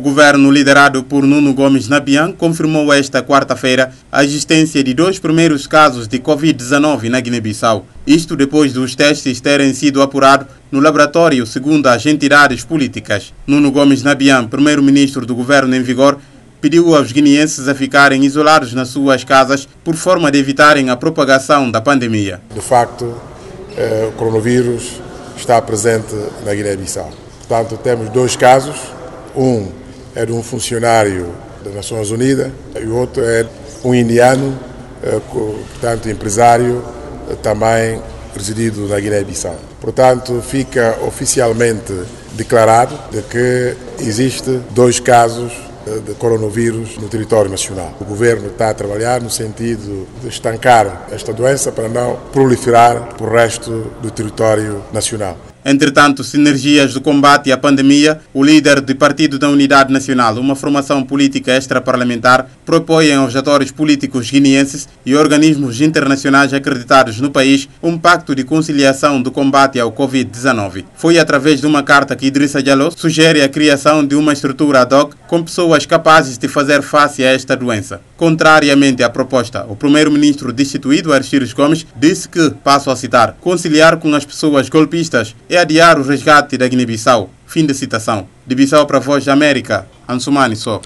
O governo liderado por Nuno Gomes Nabian confirmou esta quarta-feira a existência de dois primeiros casos de Covid-19 na Guiné-Bissau. Isto depois dos testes terem sido apurados no laboratório, segundo as entidades políticas. Nuno Gomes Nabian, primeiro-ministro do governo em vigor, pediu aos guineenses a ficarem isolados nas suas casas por forma de evitarem a propagação da pandemia. De facto, eh, o coronavírus está presente na Guiné-Bissau. Portanto, temos dois casos. Um é de um funcionário das Nações Unidas e o outro é um indiano, eh, portanto, empresário, eh, também residido na Guiné-Bissau. Portanto, fica oficialmente declarado de que existe dois casos de coronavírus no território nacional. O governo está a trabalhar no sentido de estancar esta doença para não proliferar para o resto do território nacional. Entretanto, sinergias do combate à pandemia, o líder do Partido da Unidade Nacional, uma formação política extraparlamentar, propõe aos atores políticos guineenses e organismos internacionais acreditados no país um pacto de conciliação do combate ao Covid-19. Foi através de uma carta que Idrissa Diallo sugere a criação de uma estrutura ad hoc com pessoas capazes de fazer face a esta doença. Contrariamente à proposta, o primeiro-ministro destituído, Aristides Gomes, disse que, passo a citar, conciliar com as pessoas golpistas é adiar o resgate da Guiné-Bissau. Fim de citação. De Bissau para a Voz da América, Ansumani só.